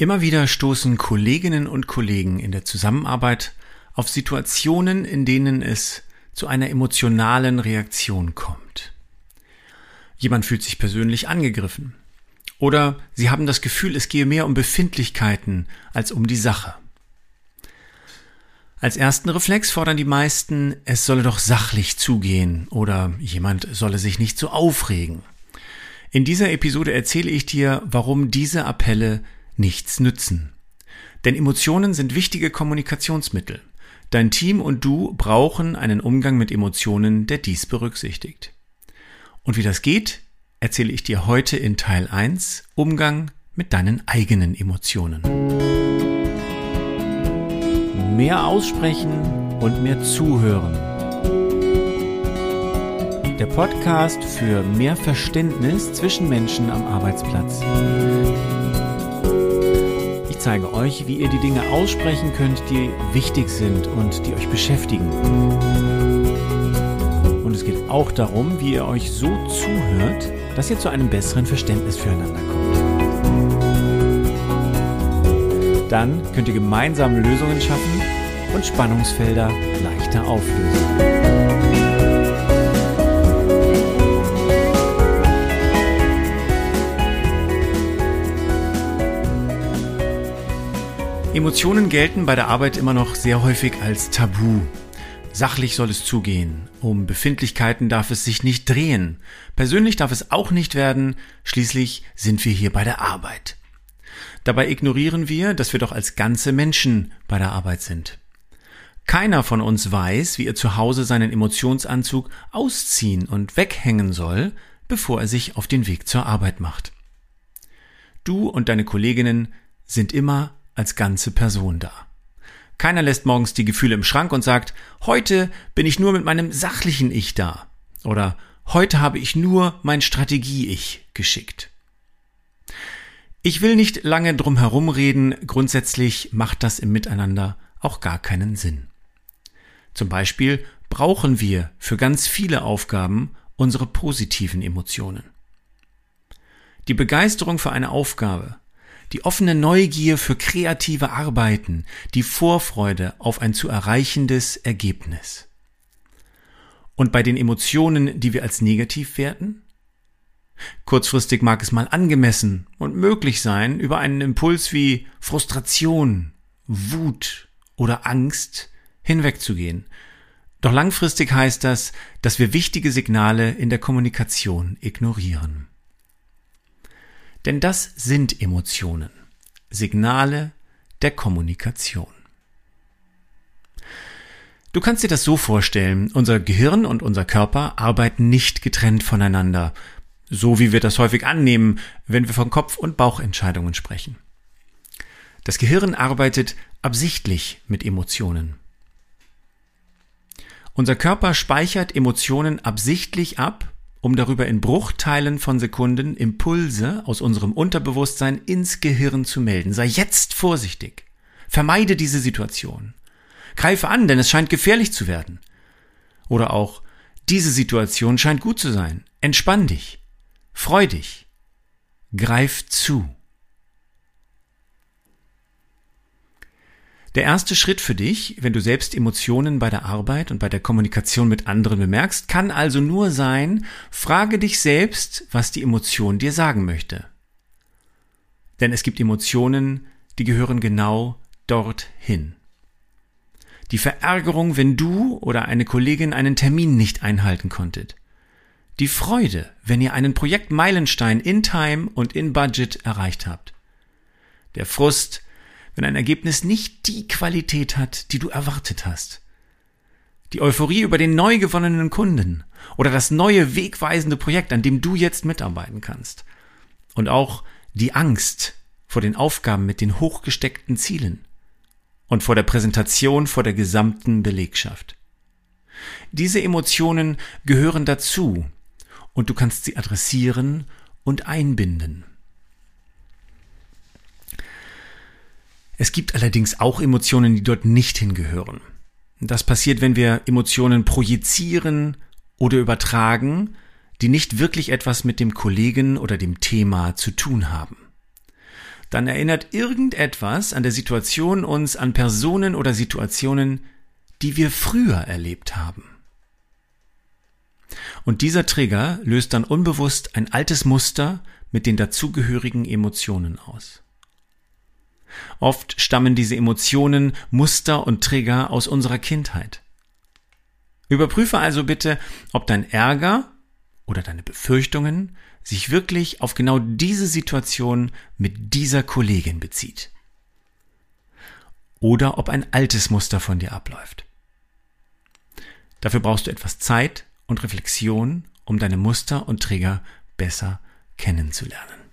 Immer wieder stoßen Kolleginnen und Kollegen in der Zusammenarbeit auf Situationen, in denen es zu einer emotionalen Reaktion kommt. Jemand fühlt sich persönlich angegriffen. Oder sie haben das Gefühl, es gehe mehr um Befindlichkeiten als um die Sache. Als ersten Reflex fordern die meisten, es solle doch sachlich zugehen oder jemand solle sich nicht so aufregen. In dieser Episode erzähle ich dir, warum diese Appelle nichts nützen. Denn Emotionen sind wichtige Kommunikationsmittel. Dein Team und du brauchen einen Umgang mit Emotionen, der dies berücksichtigt. Und wie das geht, erzähle ich dir heute in Teil 1 Umgang mit deinen eigenen Emotionen. Mehr aussprechen und mehr zuhören. Der Podcast für mehr Verständnis zwischen Menschen am Arbeitsplatz. Ich zeige euch, wie ihr die Dinge aussprechen könnt, die wichtig sind und die euch beschäftigen. Und es geht auch darum, wie ihr euch so zuhört, dass ihr zu einem besseren Verständnis füreinander kommt. Dann könnt ihr gemeinsam Lösungen schaffen und Spannungsfelder leichter auflösen. Emotionen gelten bei der Arbeit immer noch sehr häufig als Tabu. Sachlich soll es zugehen. Um Befindlichkeiten darf es sich nicht drehen. Persönlich darf es auch nicht werden. Schließlich sind wir hier bei der Arbeit. Dabei ignorieren wir, dass wir doch als ganze Menschen bei der Arbeit sind. Keiner von uns weiß, wie er zu Hause seinen Emotionsanzug ausziehen und weghängen soll, bevor er sich auf den Weg zur Arbeit macht. Du und deine Kolleginnen sind immer als ganze Person da. Keiner lässt morgens die Gefühle im Schrank und sagt, heute bin ich nur mit meinem sachlichen Ich da. Oder heute habe ich nur mein Strategie-Ich geschickt. Ich will nicht lange drum herumreden, grundsätzlich macht das im Miteinander auch gar keinen Sinn. Zum Beispiel brauchen wir für ganz viele Aufgaben unsere positiven Emotionen. Die Begeisterung für eine Aufgabe, die offene Neugier für kreative Arbeiten, die Vorfreude auf ein zu erreichendes Ergebnis. Und bei den Emotionen, die wir als negativ werten? Kurzfristig mag es mal angemessen und möglich sein, über einen Impuls wie Frustration, Wut oder Angst hinwegzugehen. Doch langfristig heißt das, dass wir wichtige Signale in der Kommunikation ignorieren. Denn das sind Emotionen, Signale der Kommunikation. Du kannst dir das so vorstellen, unser Gehirn und unser Körper arbeiten nicht getrennt voneinander, so wie wir das häufig annehmen, wenn wir von Kopf- und Bauchentscheidungen sprechen. Das Gehirn arbeitet absichtlich mit Emotionen. Unser Körper speichert Emotionen absichtlich ab um darüber in Bruchteilen von Sekunden Impulse aus unserem Unterbewusstsein ins Gehirn zu melden. Sei jetzt vorsichtig. Vermeide diese Situation. Greife an, denn es scheint gefährlich zu werden. Oder auch, diese Situation scheint gut zu sein. Entspann dich. Freu dich. Greif zu. Der erste Schritt für dich, wenn du selbst Emotionen bei der Arbeit und bei der Kommunikation mit anderen bemerkst, kann also nur sein, frage dich selbst, was die Emotion dir sagen möchte. Denn es gibt Emotionen, die gehören genau dorthin. Die Verärgerung, wenn du oder eine Kollegin einen Termin nicht einhalten konntet. Die Freude, wenn ihr einen Projektmeilenstein in Time und in Budget erreicht habt. Der Frust, wenn ein Ergebnis nicht die Qualität hat, die du erwartet hast. Die Euphorie über den neu gewonnenen Kunden oder das neue wegweisende Projekt, an dem du jetzt mitarbeiten kannst. Und auch die Angst vor den Aufgaben mit den hochgesteckten Zielen und vor der Präsentation vor der gesamten Belegschaft. Diese Emotionen gehören dazu und du kannst sie adressieren und einbinden. Es gibt allerdings auch Emotionen, die dort nicht hingehören. Das passiert, wenn wir Emotionen projizieren oder übertragen, die nicht wirklich etwas mit dem Kollegen oder dem Thema zu tun haben. dann erinnert irgendetwas an der Situation uns an Personen oder Situationen, die wir früher erlebt haben. Und dieser Trigger löst dann unbewusst ein altes Muster mit den dazugehörigen Emotionen aus. Oft stammen diese Emotionen, Muster und Trigger aus unserer Kindheit. Überprüfe also bitte, ob dein Ärger oder deine Befürchtungen sich wirklich auf genau diese Situation mit dieser Kollegin bezieht. Oder ob ein altes Muster von dir abläuft. Dafür brauchst du etwas Zeit und Reflexion, um deine Muster und Trigger besser kennenzulernen.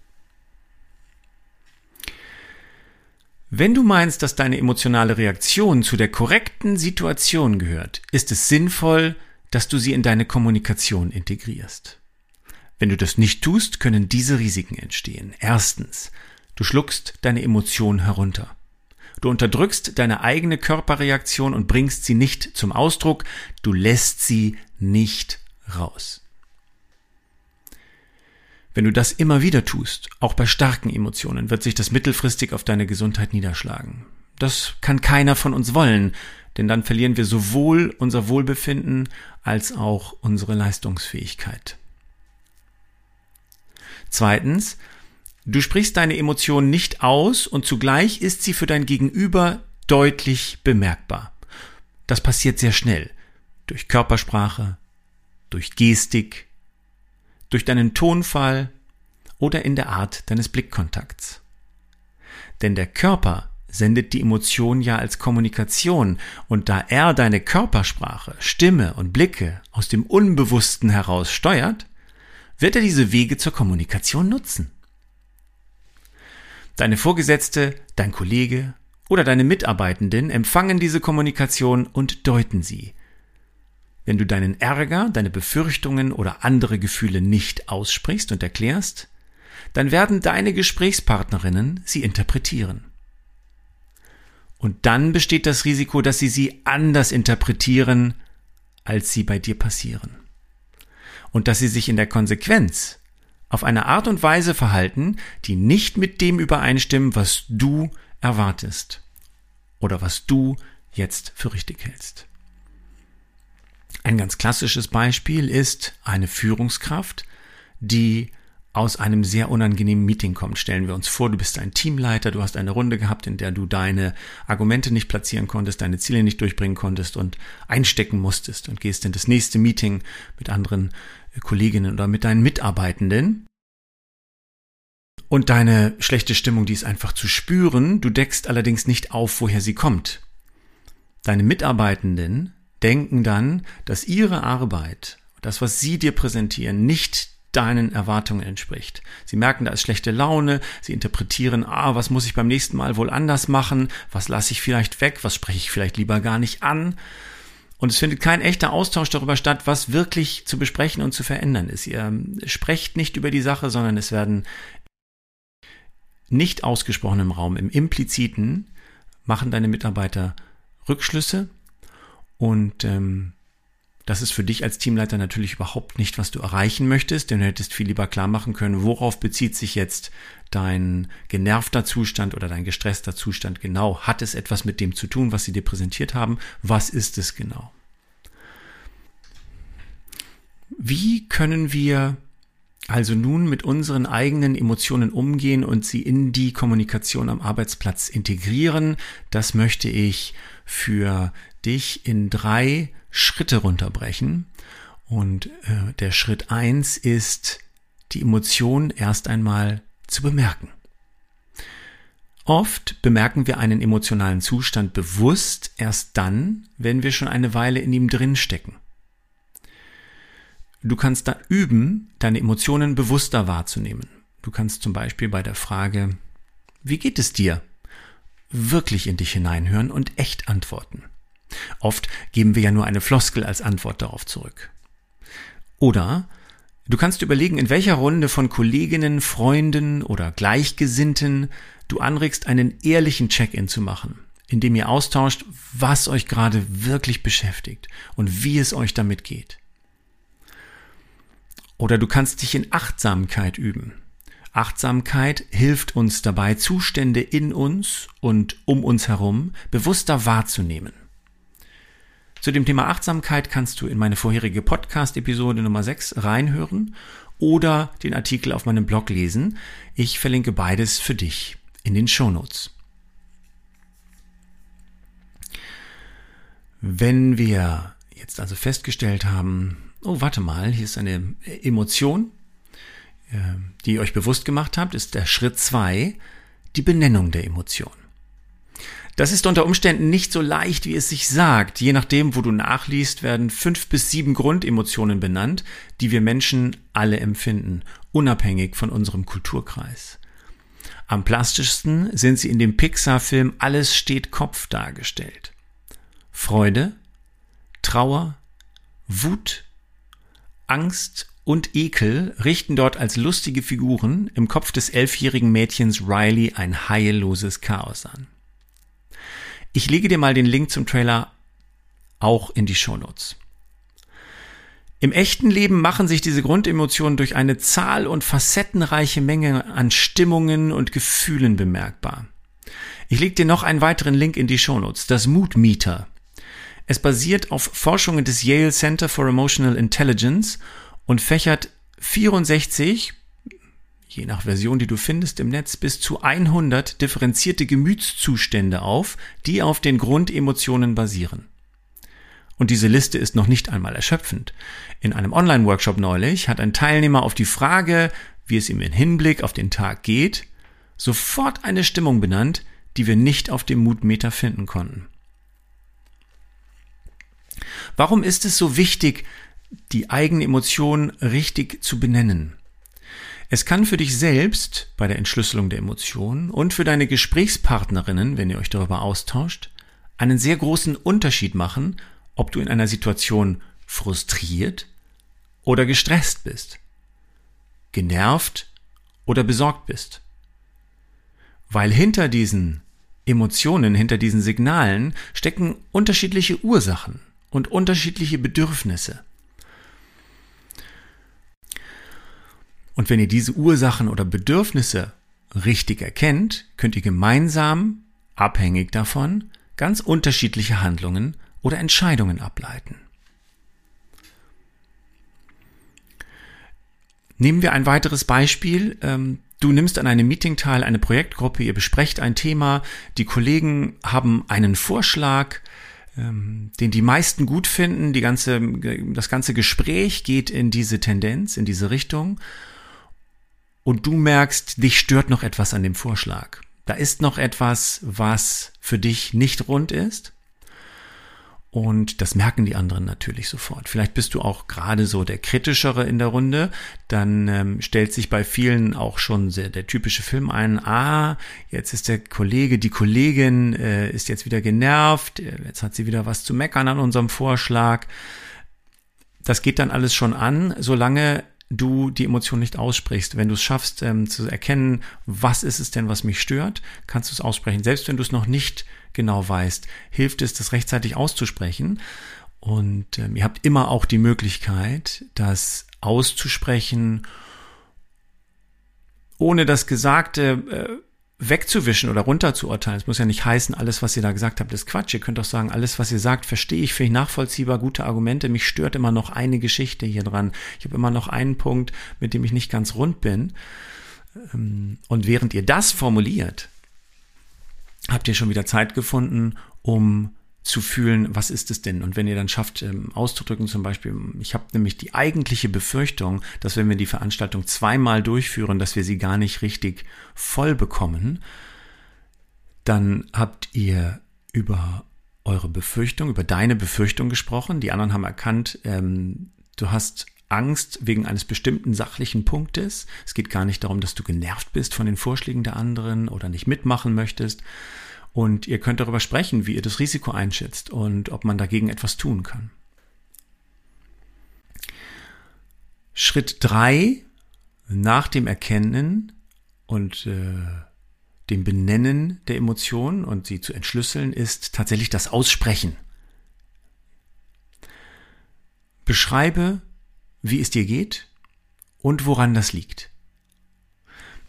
Wenn du meinst, dass deine emotionale Reaktion zu der korrekten Situation gehört, ist es sinnvoll, dass du sie in deine Kommunikation integrierst. Wenn du das nicht tust, können diese Risiken entstehen. Erstens, du schluckst deine Emotion herunter. Du unterdrückst deine eigene Körperreaktion und bringst sie nicht zum Ausdruck, du lässt sie nicht raus. Wenn du das immer wieder tust, auch bei starken Emotionen, wird sich das mittelfristig auf deine Gesundheit niederschlagen. Das kann keiner von uns wollen, denn dann verlieren wir sowohl unser Wohlbefinden als auch unsere Leistungsfähigkeit. Zweitens, du sprichst deine Emotionen nicht aus und zugleich ist sie für dein Gegenüber deutlich bemerkbar. Das passiert sehr schnell. Durch Körpersprache, durch Gestik, durch deinen Tonfall oder in der Art deines Blickkontakts. Denn der Körper sendet die Emotion ja als Kommunikation, und da er deine Körpersprache, Stimme und Blicke aus dem Unbewussten heraus steuert, wird er diese Wege zur Kommunikation nutzen. Deine Vorgesetzte, dein Kollege oder deine Mitarbeitenden empfangen diese Kommunikation und deuten sie, wenn du deinen Ärger, deine Befürchtungen oder andere Gefühle nicht aussprichst und erklärst, dann werden deine Gesprächspartnerinnen sie interpretieren. Und dann besteht das Risiko, dass sie sie anders interpretieren, als sie bei dir passieren. Und dass sie sich in der Konsequenz auf eine Art und Weise verhalten, die nicht mit dem übereinstimmen, was du erwartest oder was du jetzt für richtig hältst. Ein ganz klassisches Beispiel ist eine Führungskraft, die aus einem sehr unangenehmen Meeting kommt. Stellen wir uns vor, du bist ein Teamleiter, du hast eine Runde gehabt, in der du deine Argumente nicht platzieren konntest, deine Ziele nicht durchbringen konntest und einstecken musstest und gehst in das nächste Meeting mit anderen Kolleginnen oder mit deinen Mitarbeitenden. Und deine schlechte Stimmung, die ist einfach zu spüren, du deckst allerdings nicht auf, woher sie kommt. Deine Mitarbeitenden denken dann, dass ihre Arbeit, das, was sie dir präsentieren, nicht deinen Erwartungen entspricht. Sie merken, da ist schlechte Laune, sie interpretieren, ah, was muss ich beim nächsten Mal wohl anders machen, was lasse ich vielleicht weg, was spreche ich vielleicht lieber gar nicht an. Und es findet kein echter Austausch darüber statt, was wirklich zu besprechen und zu verändern ist. Ihr sprecht nicht über die Sache, sondern es werden nicht ausgesprochen im Raum, im impliziten, machen deine Mitarbeiter Rückschlüsse und ähm, das ist für dich als Teamleiter natürlich überhaupt nicht, was du erreichen möchtest, denn du hättest viel lieber klar machen können, worauf bezieht sich jetzt dein genervter Zustand oder dein gestresster Zustand genau. Hat es etwas mit dem zu tun, was sie dir präsentiert haben? Was ist es genau? Wie können wir also nun mit unseren eigenen Emotionen umgehen und sie in die Kommunikation am Arbeitsplatz integrieren? Das möchte ich für dich in drei Schritte runterbrechen. Und äh, der Schritt eins ist, die Emotion erst einmal zu bemerken. Oft bemerken wir einen emotionalen Zustand bewusst erst dann, wenn wir schon eine Weile in ihm drin. Du kannst da üben, deine Emotionen bewusster wahrzunehmen. Du kannst zum Beispiel bei der Frage, wie geht es dir? wirklich in dich hineinhören und echt antworten. Oft geben wir ja nur eine Floskel als Antwort darauf zurück. Oder du kannst überlegen, in welcher Runde von Kolleginnen, Freunden oder Gleichgesinnten du anregst, einen ehrlichen Check-in zu machen, indem ihr austauscht, was euch gerade wirklich beschäftigt und wie es euch damit geht. Oder du kannst dich in Achtsamkeit üben. Achtsamkeit hilft uns dabei, Zustände in uns und um uns herum bewusster wahrzunehmen. Zu dem Thema Achtsamkeit kannst du in meine vorherige Podcast-Episode Nummer 6 reinhören oder den Artikel auf meinem Blog lesen. Ich verlinke beides für dich in den Shownotes. Wenn wir jetzt also festgestellt haben, oh, warte mal, hier ist eine Emotion, äh, die ihr euch bewusst gemacht habt, ist der Schritt zwei die Benennung der Emotion. Das ist unter Umständen nicht so leicht, wie es sich sagt. Je nachdem, wo du nachliest, werden fünf bis sieben Grundemotionen benannt, die wir Menschen alle empfinden, unabhängig von unserem Kulturkreis. Am plastischsten sind sie in dem Pixar-Film Alles steht Kopf dargestellt. Freude, Trauer, Wut, Angst und Ekel richten dort als lustige Figuren im Kopf des elfjährigen Mädchens Riley ein heilloses Chaos an. Ich lege dir mal den Link zum Trailer auch in die Shownotes. Im echten Leben machen sich diese Grundemotionen durch eine zahl- und facettenreiche Menge an Stimmungen und Gefühlen bemerkbar. Ich lege dir noch einen weiteren Link in die Shownotes, das Mood Meter. Es basiert auf Forschungen des Yale Center for Emotional Intelligence und fächert 64, je nach Version, die du findest im Netz, bis zu 100 differenzierte Gemütszustände auf, die auf den Grundemotionen basieren. Und diese Liste ist noch nicht einmal erschöpfend. In einem Online-Workshop neulich hat ein Teilnehmer auf die Frage, wie es ihm in Hinblick auf den Tag geht, sofort eine Stimmung benannt, die wir nicht auf dem Mutmeter finden konnten. Warum ist es so wichtig, die eigene Emotion richtig zu benennen. Es kann für dich selbst bei der Entschlüsselung der Emotionen und für deine Gesprächspartnerinnen, wenn ihr euch darüber austauscht, einen sehr großen Unterschied machen, ob du in einer Situation frustriert oder gestresst bist, genervt oder besorgt bist. Weil hinter diesen Emotionen, hinter diesen Signalen stecken unterschiedliche Ursachen und unterschiedliche Bedürfnisse. Und wenn ihr diese Ursachen oder Bedürfnisse richtig erkennt, könnt ihr gemeinsam, abhängig davon, ganz unterschiedliche Handlungen oder Entscheidungen ableiten. Nehmen wir ein weiteres Beispiel. Ähm, du nimmst an einem Meeting teil, eine Projektgruppe, ihr besprecht ein Thema, die Kollegen haben einen Vorschlag, ähm, den die meisten gut finden. Die ganze, das ganze Gespräch geht in diese Tendenz, in diese Richtung und du merkst, dich stört noch etwas an dem Vorschlag. Da ist noch etwas, was für dich nicht rund ist. Und das merken die anderen natürlich sofort. Vielleicht bist du auch gerade so der kritischere in der Runde. Dann ähm, stellt sich bei vielen auch schon sehr, der typische Film ein. Ah, jetzt ist der Kollege, die Kollegin äh, ist jetzt wieder genervt. Jetzt hat sie wieder was zu meckern an unserem Vorschlag. Das geht dann alles schon an, solange du die Emotion nicht aussprichst. Wenn du es schaffst ähm, zu erkennen, was ist es denn, was mich stört, kannst du es aussprechen. Selbst wenn du es noch nicht genau weißt, hilft es, das rechtzeitig auszusprechen. Und ähm, ihr habt immer auch die Möglichkeit, das auszusprechen, ohne das Gesagte äh, wegzuwischen oder runterzuurteilen. Es muss ja nicht heißen, alles, was ihr da gesagt habt, ist Quatsch. Ihr könnt auch sagen, alles, was ihr sagt, verstehe ich, finde ich nachvollziehbar, gute Argumente. Mich stört immer noch eine Geschichte hier dran. Ich habe immer noch einen Punkt, mit dem ich nicht ganz rund bin. Ähm, und während ihr das formuliert, habt ihr schon wieder Zeit gefunden, um zu fühlen, was ist es denn? Und wenn ihr dann schafft, ähm, auszudrücken, zum Beispiel, ich habe nämlich die eigentliche Befürchtung, dass wenn wir die Veranstaltung zweimal durchführen, dass wir sie gar nicht richtig voll bekommen, dann habt ihr über eure Befürchtung, über deine Befürchtung gesprochen. Die anderen haben erkannt, ähm, du hast Angst wegen eines bestimmten sachlichen Punktes. Es geht gar nicht darum, dass du genervt bist von den Vorschlägen der anderen oder nicht mitmachen möchtest, und ihr könnt darüber sprechen, wie ihr das Risiko einschätzt und ob man dagegen etwas tun kann. Schritt drei nach dem Erkennen und äh, dem Benennen der Emotionen und sie zu entschlüsseln, ist tatsächlich das Aussprechen. Beschreibe, wie es dir geht und woran das liegt.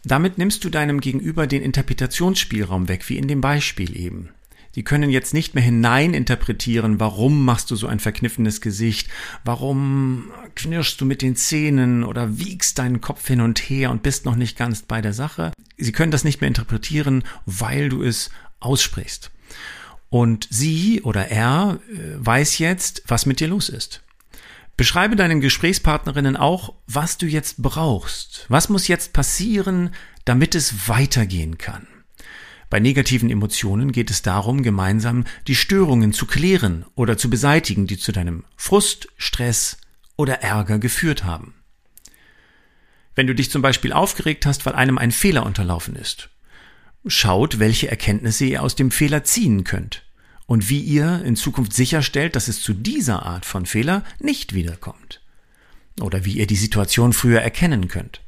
Damit nimmst du deinem Gegenüber den Interpretationsspielraum weg, wie in dem Beispiel eben. Die können jetzt nicht mehr hineininterpretieren, warum machst du so ein verkniffenes Gesicht, warum knirschst du mit den Zähnen oder wiegst deinen Kopf hin und her und bist noch nicht ganz bei der Sache. Sie können das nicht mehr interpretieren, weil du es aussprichst. Und sie oder er äh, weiß jetzt, was mit dir los ist. Beschreibe deinen Gesprächspartnerinnen auch, was du jetzt brauchst. Was muss jetzt passieren, damit es weitergehen kann? Bei negativen Emotionen geht es darum, gemeinsam die Störungen zu klären oder zu beseitigen, die zu deinem Frust, Stress oder Ärger geführt haben. Wenn du dich zum Beispiel aufgeregt hast, weil einem ein Fehler unterlaufen ist, schaut, welche Erkenntnisse ihr aus dem Fehler ziehen könnt und wie ihr in Zukunft sicherstellt, dass es zu dieser Art von Fehler nicht wiederkommt. Oder wie ihr die Situation früher erkennen könnt.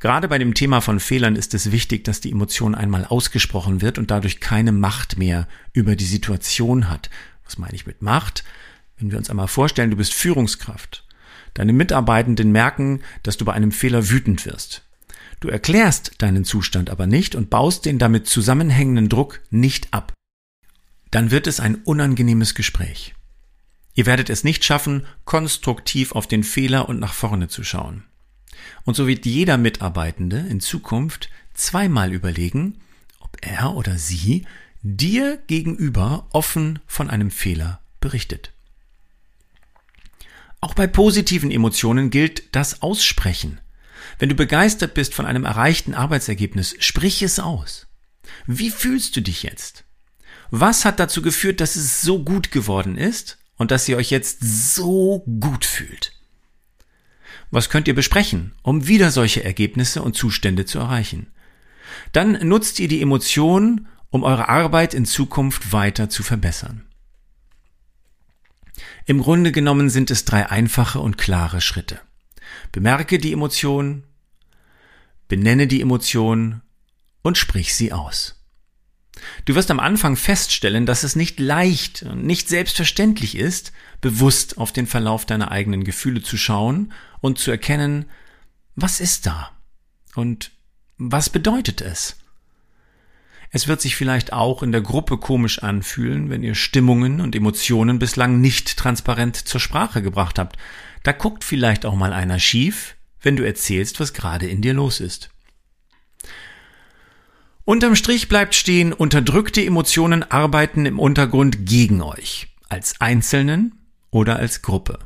Gerade bei dem Thema von Fehlern ist es wichtig, dass die Emotion einmal ausgesprochen wird und dadurch keine Macht mehr über die Situation hat. Was meine ich mit Macht? Wenn wir uns einmal vorstellen, du bist Führungskraft. Deine Mitarbeitenden merken, dass du bei einem Fehler wütend wirst. Du erklärst deinen Zustand aber nicht und baust den damit zusammenhängenden Druck nicht ab. Dann wird es ein unangenehmes Gespräch. Ihr werdet es nicht schaffen, konstruktiv auf den Fehler und nach vorne zu schauen. Und so wird jeder Mitarbeitende in Zukunft zweimal überlegen, ob er oder sie dir gegenüber offen von einem Fehler berichtet. Auch bei positiven Emotionen gilt das Aussprechen. Wenn du begeistert bist von einem erreichten Arbeitsergebnis, sprich es aus. Wie fühlst du dich jetzt? Was hat dazu geführt, dass es so gut geworden ist und dass ihr euch jetzt so gut fühlt? Was könnt ihr besprechen, um wieder solche Ergebnisse und Zustände zu erreichen? Dann nutzt ihr die Emotion, um eure Arbeit in Zukunft weiter zu verbessern. Im Grunde genommen sind es drei einfache und klare Schritte. Bemerke die Emotion, benenne die Emotion und sprich sie aus. Du wirst am Anfang feststellen, dass es nicht leicht und nicht selbstverständlich ist, bewusst auf den Verlauf deiner eigenen Gefühle zu schauen und zu erkennen, was ist da und was bedeutet es. Es wird sich vielleicht auch in der Gruppe komisch anfühlen, wenn ihr Stimmungen und Emotionen bislang nicht transparent zur Sprache gebracht habt. Da guckt vielleicht auch mal einer schief, wenn du erzählst, was gerade in dir los ist. Unterm Strich bleibt stehen, unterdrückte Emotionen arbeiten im Untergrund gegen euch, als Einzelnen oder als Gruppe.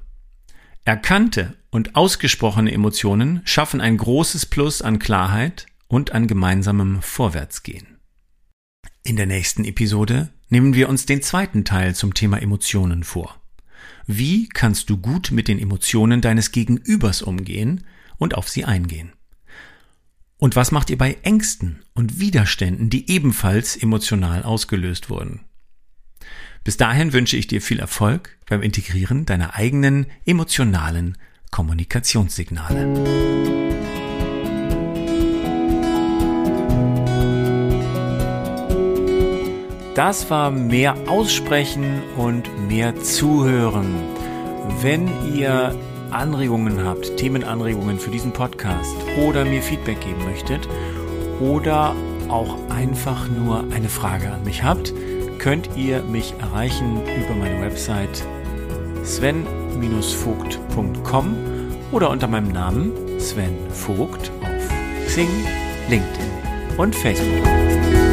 Erkannte und ausgesprochene Emotionen schaffen ein großes Plus an Klarheit und an gemeinsamem Vorwärtsgehen. In der nächsten Episode nehmen wir uns den zweiten Teil zum Thema Emotionen vor. Wie kannst du gut mit den Emotionen deines Gegenübers umgehen und auf sie eingehen? Und was macht ihr bei Ängsten und Widerständen, die ebenfalls emotional ausgelöst wurden? Bis dahin wünsche ich dir viel Erfolg beim Integrieren deiner eigenen emotionalen Kommunikationssignale. Das war mehr Aussprechen und mehr Zuhören. Wenn ihr Anregungen habt, Themenanregungen für diesen Podcast oder mir Feedback geben möchtet oder auch einfach nur eine Frage an mich habt, könnt ihr mich erreichen über meine Website sven-vogt.com oder unter meinem Namen Sven Vogt auf Xing, LinkedIn und Facebook.